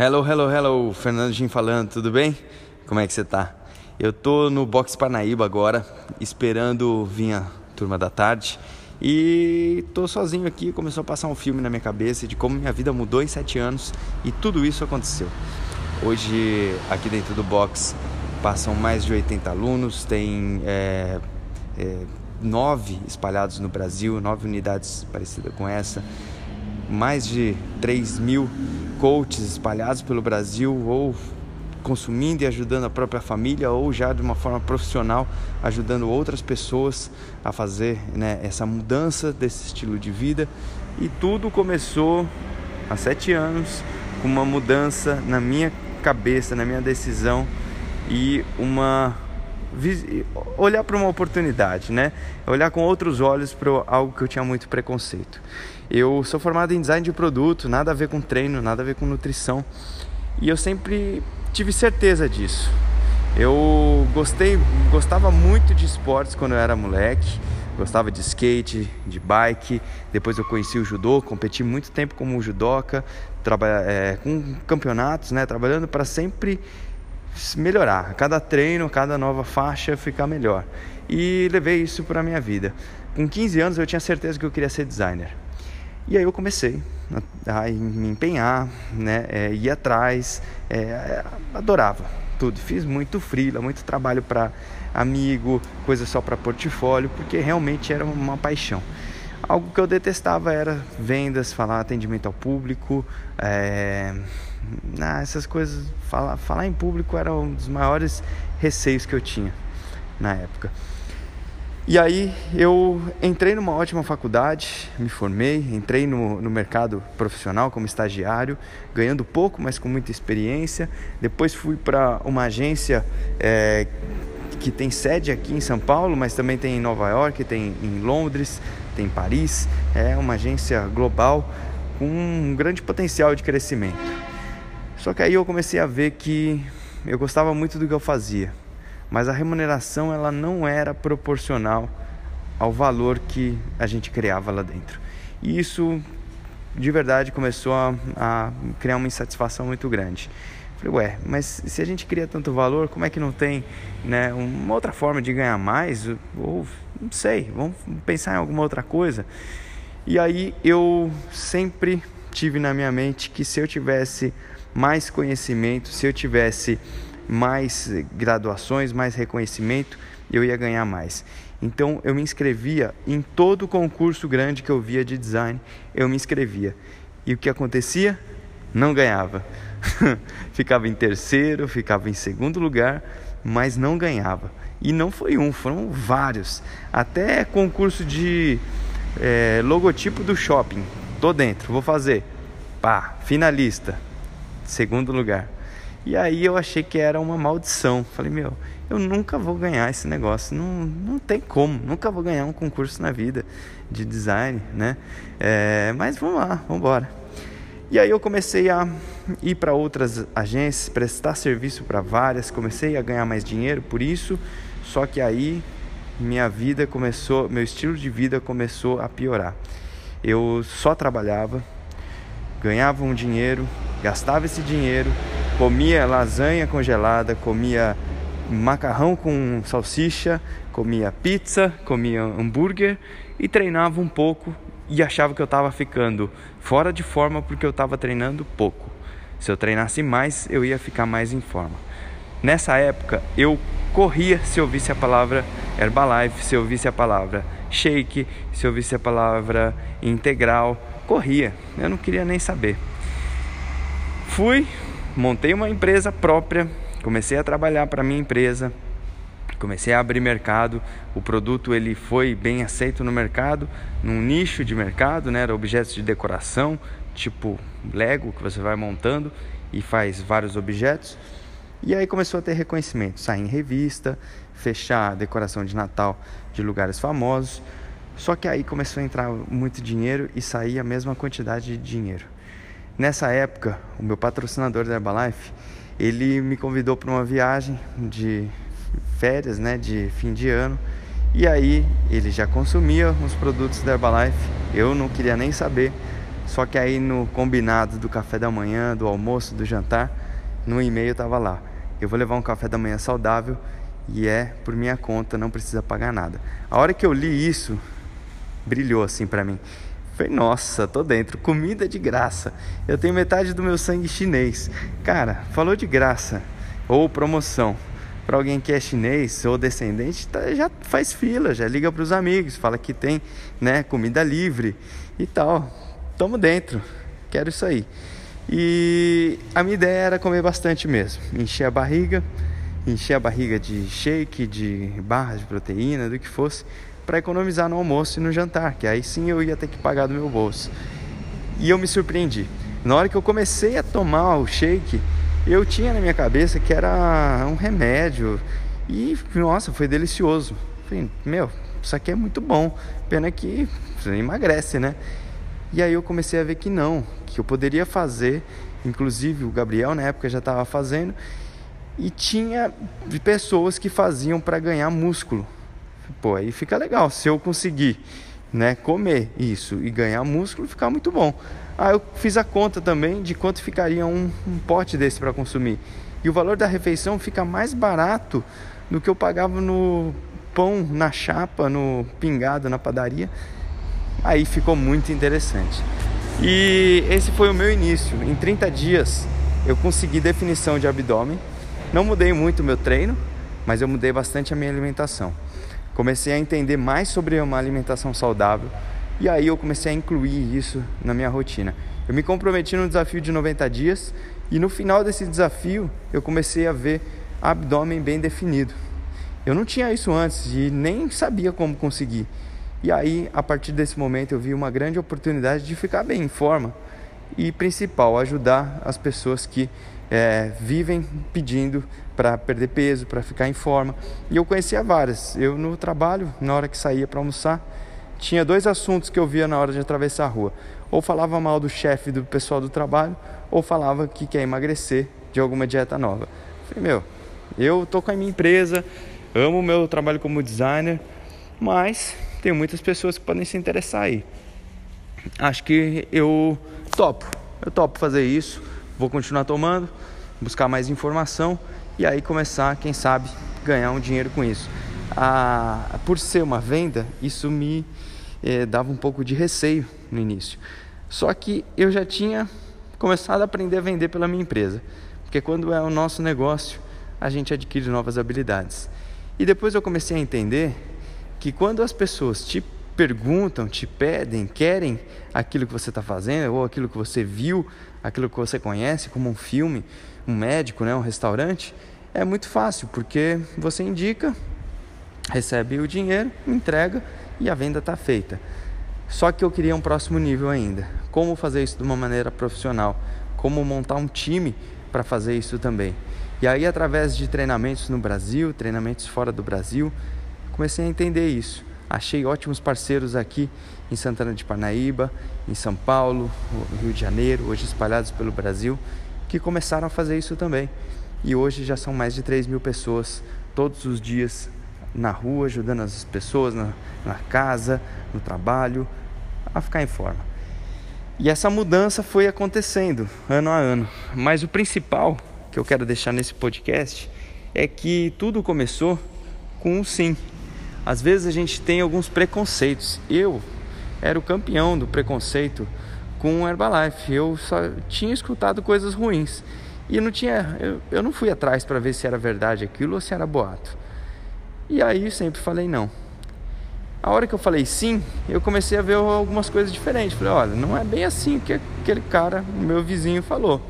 Hello, hello, hello, Fernando Jim falando, tudo bem? Como é que você tá? Eu tô no Box Parnaíba agora, esperando vir a turma da tarde e tô sozinho aqui, começou a passar um filme na minha cabeça de como minha vida mudou em sete anos e tudo isso aconteceu. Hoje, aqui dentro do box, passam mais de 80 alunos, tem é, é, nove espalhados no Brasil, nove unidades parecidas com essa mais de 3 mil coaches espalhados pelo Brasil, ou consumindo e ajudando a própria família, ou já de uma forma profissional, ajudando outras pessoas a fazer né, essa mudança desse estilo de vida. E tudo começou há sete anos com uma mudança na minha cabeça, na minha decisão e uma olhar para uma oportunidade, né? Olhar com outros olhos para algo que eu tinha muito preconceito. Eu sou formado em design de produto, nada a ver com treino, nada a ver com nutrição. E eu sempre tive certeza disso. Eu gostei, gostava muito de esportes quando eu era moleque. Gostava de skate, de bike. Depois eu conheci o judô, competi muito tempo como judoca, é, com campeonatos, né? Trabalhando para sempre melhorar. Cada treino, cada nova faixa ficar melhor. E levei isso para a minha vida. Com 15 anos eu tinha certeza que eu queria ser designer. E aí eu comecei a, me empenhar, né, é, ir atrás, é, adorava tudo. Fiz muito freela, muito trabalho para amigo, coisa só para portfólio, porque realmente era uma paixão. Algo que eu detestava era vendas, falar atendimento ao público, é, ah, essas coisas, falar, falar em público era um dos maiores receios que eu tinha na época. E aí eu entrei numa ótima faculdade, me formei, entrei no, no mercado profissional como estagiário, ganhando pouco, mas com muita experiência. Depois fui para uma agência é, que tem sede aqui em São Paulo, mas também tem em Nova York, tem em Londres, tem em Paris. É uma agência global com um grande potencial de crescimento. Só que aí eu comecei a ver que eu gostava muito do que eu fazia, mas a remuneração ela não era proporcional ao valor que a gente criava lá dentro. E isso de verdade começou a, a criar uma insatisfação muito grande. Falei, ué, mas se a gente cria tanto valor, como é que não tem né, uma outra forma de ganhar mais? Ou não sei, vamos pensar em alguma outra coisa. E aí eu sempre tive na minha mente que se eu tivesse mais conhecimento, se eu tivesse mais graduações, mais reconhecimento, eu ia ganhar mais. Então eu me inscrevia em todo concurso grande que eu via de design, eu me inscrevia. E o que acontecia? Não ganhava. ficava em terceiro, ficava em segundo lugar, mas não ganhava. E não foi um, foram vários. Até concurso de é, logotipo do shopping. Tô dentro, vou fazer. Pá, finalista segundo lugar. E aí eu achei que era uma maldição. Falei, meu, eu nunca vou ganhar esse negócio. Não, não tem como, nunca vou ganhar um concurso na vida de design, né? É, mas vamos lá, vamos embora. E aí eu comecei a ir para outras agências, prestar serviço para várias, comecei a ganhar mais dinheiro por isso. Só que aí minha vida começou, meu estilo de vida começou a piorar. Eu só trabalhava, ganhava um dinheiro, gastava esse dinheiro, comia lasanha congelada, comia macarrão com salsicha, comia pizza, comia hambúrguer e treinava um pouco e achava que eu estava ficando fora de forma porque eu estava treinando pouco. Se eu treinasse mais, eu ia ficar mais em forma. Nessa época, eu corria se eu ouvisse a palavra Herbalife, se eu ouvisse a palavra shake, se eu ouvisse a palavra integral, corria. Eu não queria nem saber. Fui, montei uma empresa própria, comecei a trabalhar para minha empresa, comecei a abrir mercado. O produto ele foi bem aceito no mercado, num nicho de mercado, né? Era objetos de decoração, tipo Lego que você vai montando e faz vários objetos. E aí começou a ter reconhecimento, sair em revista, fechar decoração de Natal de lugares famosos. Só que aí começou a entrar muito dinheiro e sair a mesma quantidade de dinheiro. Nessa época, o meu patrocinador da Herbalife, ele me convidou para uma viagem de férias, né, de fim de ano. E aí ele já consumia os produtos da Herbalife, eu não queria nem saber. Só que aí no combinado do café da manhã, do almoço, do jantar, no e-mail tava lá. Eu vou levar um café da manhã saudável e é por minha conta, não precisa pagar nada. A hora que eu li isso, brilhou assim para mim. Falei, nossa, tô dentro, comida de graça. Eu tenho metade do meu sangue chinês. Cara, falou de graça ou promoção para alguém que é chinês ou descendente, tá, já faz fila, já liga para os amigos, fala que tem né, comida livre e tal. Tamo dentro, quero isso aí. E a minha ideia era comer bastante mesmo, encher a barriga, encher a barriga de shake, de barras de proteína, do que fosse, para economizar no almoço e no jantar, que aí sim eu ia ter que pagar do meu bolso. E eu me surpreendi. Na hora que eu comecei a tomar o shake, eu tinha na minha cabeça que era um remédio e nossa, foi delicioso. Falei, meu, isso aqui é muito bom. Pena que você emagrece, né? E aí eu comecei a ver que não, que eu poderia fazer, inclusive o Gabriel na época já estava fazendo, e tinha pessoas que faziam para ganhar músculo. Pô, aí fica legal. Se eu conseguir, né, comer isso e ganhar músculo, fica muito bom. Aí eu fiz a conta também de quanto ficaria um, um pote desse para consumir. E o valor da refeição fica mais barato do que eu pagava no pão na chapa, no pingado na padaria. Aí ficou muito interessante. E esse foi o meu início. Em 30 dias eu consegui definição de abdômen. Não mudei muito o meu treino, mas eu mudei bastante a minha alimentação. Comecei a entender mais sobre uma alimentação saudável, e aí eu comecei a incluir isso na minha rotina. Eu me comprometi no desafio de 90 dias e no final desse desafio eu comecei a ver abdômen bem definido. Eu não tinha isso antes e nem sabia como conseguir. E aí, a partir desse momento, eu vi uma grande oportunidade de ficar bem em forma e, principal, ajudar as pessoas que é, vivem pedindo para perder peso, para ficar em forma. E eu conhecia várias. Eu, no trabalho, na hora que saía para almoçar, tinha dois assuntos que eu via na hora de atravessar a rua. Ou falava mal do chefe do pessoal do trabalho, ou falava que quer emagrecer de alguma dieta nova. falei, meu, eu tô com a minha empresa, amo o meu trabalho como designer, mas tem muitas pessoas que podem se interessar aí. Acho que eu topo, eu topo fazer isso, vou continuar tomando, buscar mais informação e aí começar, quem sabe, ganhar um dinheiro com isso. Ah, por ser uma venda, isso me eh, dava um pouco de receio no início. Só que eu já tinha começado a aprender a vender pela minha empresa, porque quando é o nosso negócio, a gente adquire novas habilidades. E depois eu comecei a entender que quando as pessoas te perguntam, te pedem, querem aquilo que você está fazendo ou aquilo que você viu, aquilo que você conhece, como um filme, um médico, né, um restaurante, é muito fácil, porque você indica, recebe o dinheiro, entrega e a venda está feita. Só que eu queria um próximo nível ainda. Como fazer isso de uma maneira profissional? Como montar um time para fazer isso também? E aí, através de treinamentos no Brasil, treinamentos fora do Brasil, comecei a entender isso. Achei ótimos parceiros aqui em Santana de Parnaíba, em São Paulo, Rio de Janeiro, hoje espalhados pelo Brasil, que começaram a fazer isso também. E hoje já são mais de 3 mil pessoas todos os dias na rua, ajudando as pessoas na, na casa, no trabalho, a ficar em forma. E essa mudança foi acontecendo ano a ano. Mas o principal que eu quero deixar nesse podcast é que tudo começou com um sim. Às vezes a gente tem alguns preconceitos. Eu era o campeão do preconceito com o Herbalife. Eu só tinha escutado coisas ruins. E não tinha, eu, eu não fui atrás para ver se era verdade aquilo ou se era boato. E aí sempre falei não. A hora que eu falei sim, eu comecei a ver algumas coisas diferentes. Falei, olha, não é bem assim que aquele cara, meu vizinho, falou.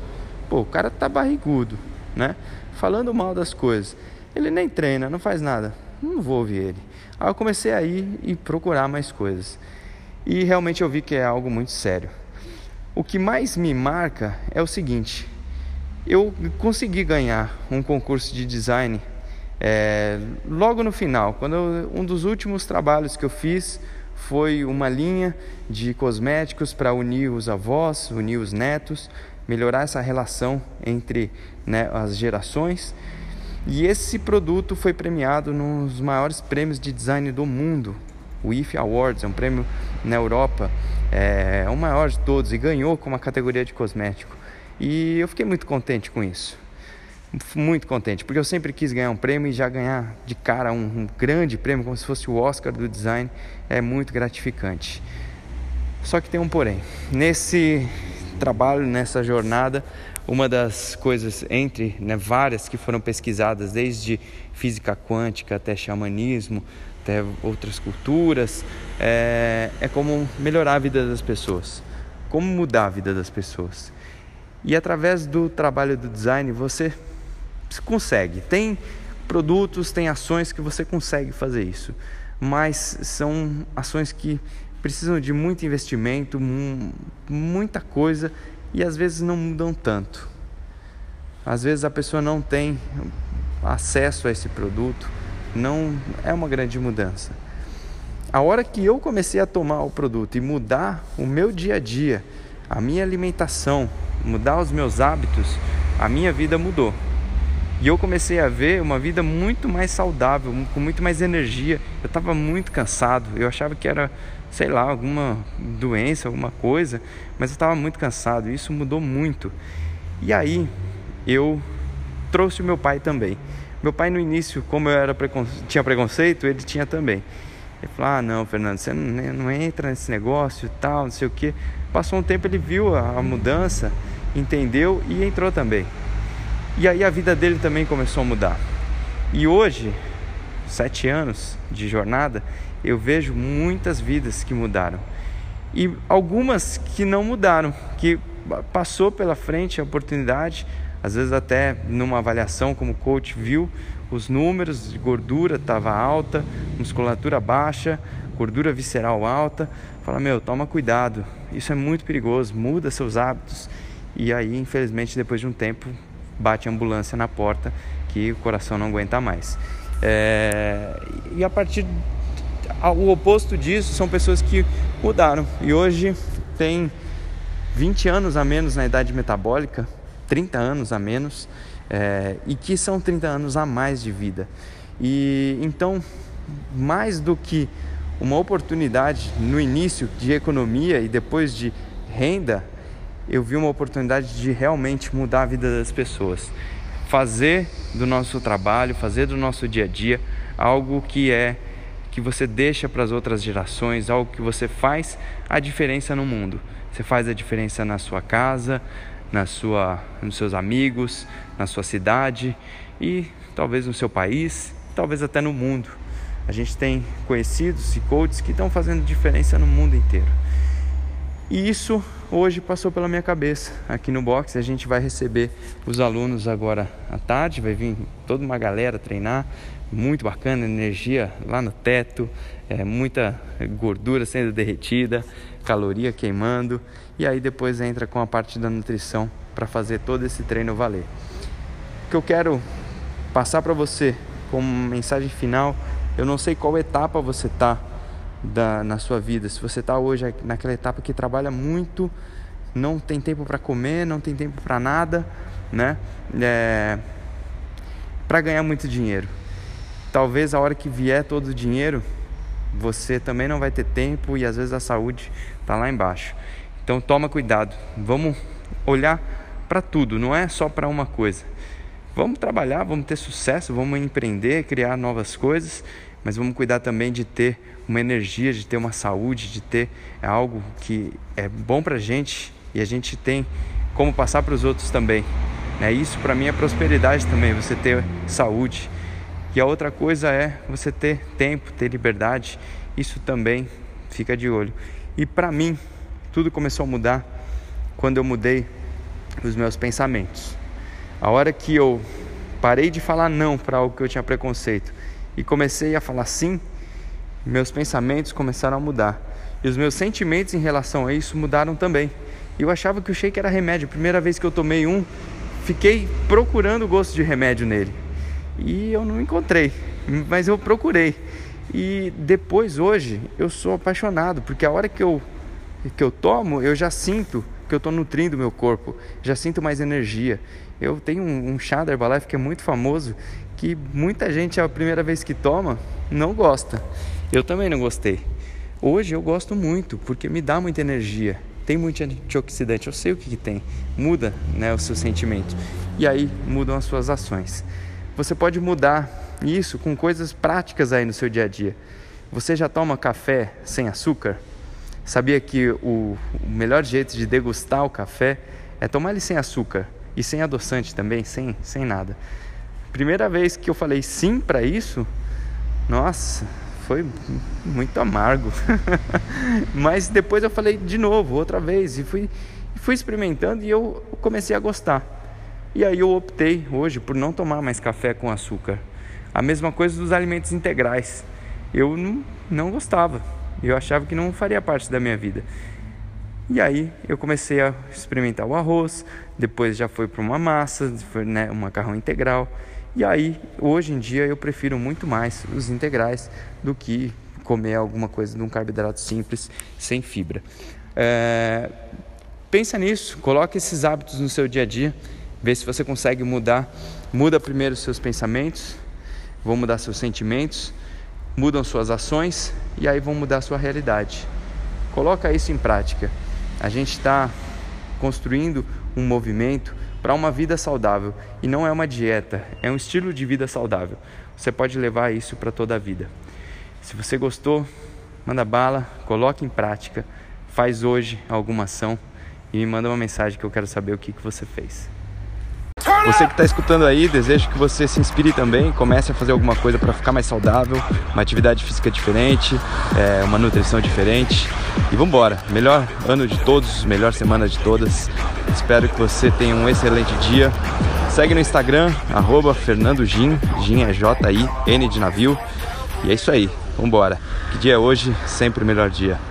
Pô, o cara tá barrigudo, né? Falando mal das coisas. Ele nem treina, não faz nada. Não vou ouvir ele. Aí eu comecei a ir e procurar mais coisas. E realmente eu vi que é algo muito sério. O que mais me marca é o seguinte: eu consegui ganhar um concurso de design é, logo no final, quando eu, um dos últimos trabalhos que eu fiz foi uma linha de cosméticos para unir os avós, unir os netos, melhorar essa relação entre né, as gerações. E esse produto foi premiado nos maiores prêmios de design do mundo, o IF Awards, é um prêmio na Europa, é, é o maior de todos e ganhou com uma categoria de cosmético. E eu fiquei muito contente com isso. Muito contente, porque eu sempre quis ganhar um prêmio e já ganhar de cara um, um grande prêmio, como se fosse o Oscar do design, é muito gratificante. Só que tem um porém. Nesse trabalho, nessa jornada, uma das coisas entre né, várias que foram pesquisadas, desde física quântica até xamanismo, até outras culturas, é, é como melhorar a vida das pessoas, como mudar a vida das pessoas. E através do trabalho do design você consegue. Tem produtos, tem ações que você consegue fazer isso, mas são ações que precisam de muito investimento, muita coisa e às vezes não mudam tanto. Às vezes a pessoa não tem acesso a esse produto, não é uma grande mudança. A hora que eu comecei a tomar o produto e mudar o meu dia a dia, a minha alimentação, mudar os meus hábitos, a minha vida mudou. E eu comecei a ver uma vida muito mais saudável, com muito mais energia. Eu estava muito cansado, eu achava que era sei lá, alguma doença, alguma coisa, mas eu estava muito cansado, e isso mudou muito. E aí eu trouxe o meu pai também. Meu pai no início, como eu era tinha preconceito, ele tinha também. Ele falou: Ah, não, Fernando, você não, não entra nesse negócio e tal, não sei o que. Passou um tempo, ele viu a, a mudança, entendeu e entrou também. E aí a vida dele também começou a mudar. E hoje, sete anos de jornada, eu vejo muitas vidas que mudaram e algumas que não mudaram, que passou pela frente a oportunidade, às vezes até numa avaliação como coach viu os números de gordura estava alta, musculatura baixa, gordura visceral alta, fala meu, toma cuidado, isso é muito perigoso, muda seus hábitos e aí infelizmente depois de um tempo bate a ambulância na porta que o coração não aguenta mais. É... E a partir o oposto disso são pessoas que mudaram e hoje tem 20 anos a menos na idade metabólica, 30 anos a menos, é, e que são 30 anos a mais de vida. E então, mais do que uma oportunidade no início de economia e depois de renda, eu vi uma oportunidade de realmente mudar a vida das pessoas. Fazer do nosso trabalho, fazer do nosso dia a dia algo que é que você deixa para as outras gerações, algo que você faz a diferença no mundo. Você faz a diferença na sua casa, na sua, nos seus amigos, na sua cidade e talvez no seu país, talvez até no mundo. A gente tem conhecidos e coaches que estão fazendo diferença no mundo inteiro. E isso hoje passou pela minha cabeça. Aqui no box a gente vai receber os alunos agora à tarde, vai vir toda uma galera treinar, muito bacana, energia lá no teto, é, muita gordura sendo derretida, caloria queimando, e aí depois entra com a parte da nutrição para fazer todo esse treino valer. O que eu quero passar para você como mensagem final, eu não sei qual etapa você está da, na sua vida. Se você está hoje naquela etapa que trabalha muito, não tem tempo para comer, não tem tempo para nada, né? É, para ganhar muito dinheiro. Talvez a hora que vier todo o dinheiro, você também não vai ter tempo e às vezes a saúde está lá embaixo. Então toma cuidado. Vamos olhar para tudo, não é só para uma coisa. Vamos trabalhar, vamos ter sucesso, vamos empreender, criar novas coisas, mas vamos cuidar também de ter uma energia, de ter uma saúde, de ter algo que é bom para a gente e a gente tem como passar para os outros também. Né? Isso para mim é prosperidade também, você ter saúde. E a outra coisa é você ter tempo, ter liberdade. Isso também fica de olho. E para mim, tudo começou a mudar quando eu mudei os meus pensamentos. A hora que eu parei de falar não para algo que eu tinha preconceito e comecei a falar sim, meus pensamentos começaram a mudar. E os meus sentimentos em relação a isso mudaram também. Eu achava que o shake era remédio. Primeira vez que eu tomei um, fiquei procurando o gosto de remédio nele e eu não encontrei, mas eu procurei. E depois hoje eu sou apaixonado, porque a hora que eu que eu tomo, eu já sinto que eu estou nutrindo meu corpo, já sinto mais energia. Eu tenho um, um chá da Herbalife que é muito famoso, que muita gente a primeira vez que toma não gosta. Eu também não gostei. Hoje eu gosto muito porque me dá muita energia. Tem muito antioxidante, eu sei o que, que tem. Muda né, o seu sentimento. E aí mudam as suas ações. Você pode mudar isso com coisas práticas aí no seu dia a dia. Você já toma café sem açúcar? Sabia que o, o melhor jeito de degustar o café é tomar ele sem açúcar e sem adoçante também, sem, sem nada. Primeira vez que eu falei sim para isso, nossa, foi muito amargo. Mas depois eu falei de novo, outra vez, e fui, fui experimentando e eu comecei a gostar. E aí eu optei hoje por não tomar mais café com açúcar. A mesma coisa dos alimentos integrais. Eu não, não gostava. Eu achava que não faria parte da minha vida. E aí eu comecei a experimentar o arroz, depois já foi para uma massa, foi né, um macarrão integral. E aí, hoje em dia, eu prefiro muito mais os integrais do que comer alguma coisa de um carboidrato simples, sem fibra. É, pensa nisso, coloque esses hábitos no seu dia a dia, vê se você consegue mudar. Muda primeiro seus pensamentos, vão mudar seus sentimentos, mudam suas ações e aí vão mudar sua realidade. Coloca isso em prática. A gente está construindo um movimento para uma vida saudável e não é uma dieta, é um estilo de vida saudável. Você pode levar isso para toda a vida. Se você gostou, manda bala, coloque em prática, faz hoje alguma ação e me manda uma mensagem que eu quero saber o que, que você fez. Você que está escutando aí, desejo que você se inspire também, comece a fazer alguma coisa para ficar mais saudável, uma atividade física diferente, é, uma nutrição diferente. E vamos embora! Melhor ano de todos, melhor semana de todas. Espero que você tenha um excelente dia. Segue no Instagram, arroba Fernando Gin, é J-I-N de navio. E é isso aí, vamos embora. Que dia é hoje? Sempre o melhor dia.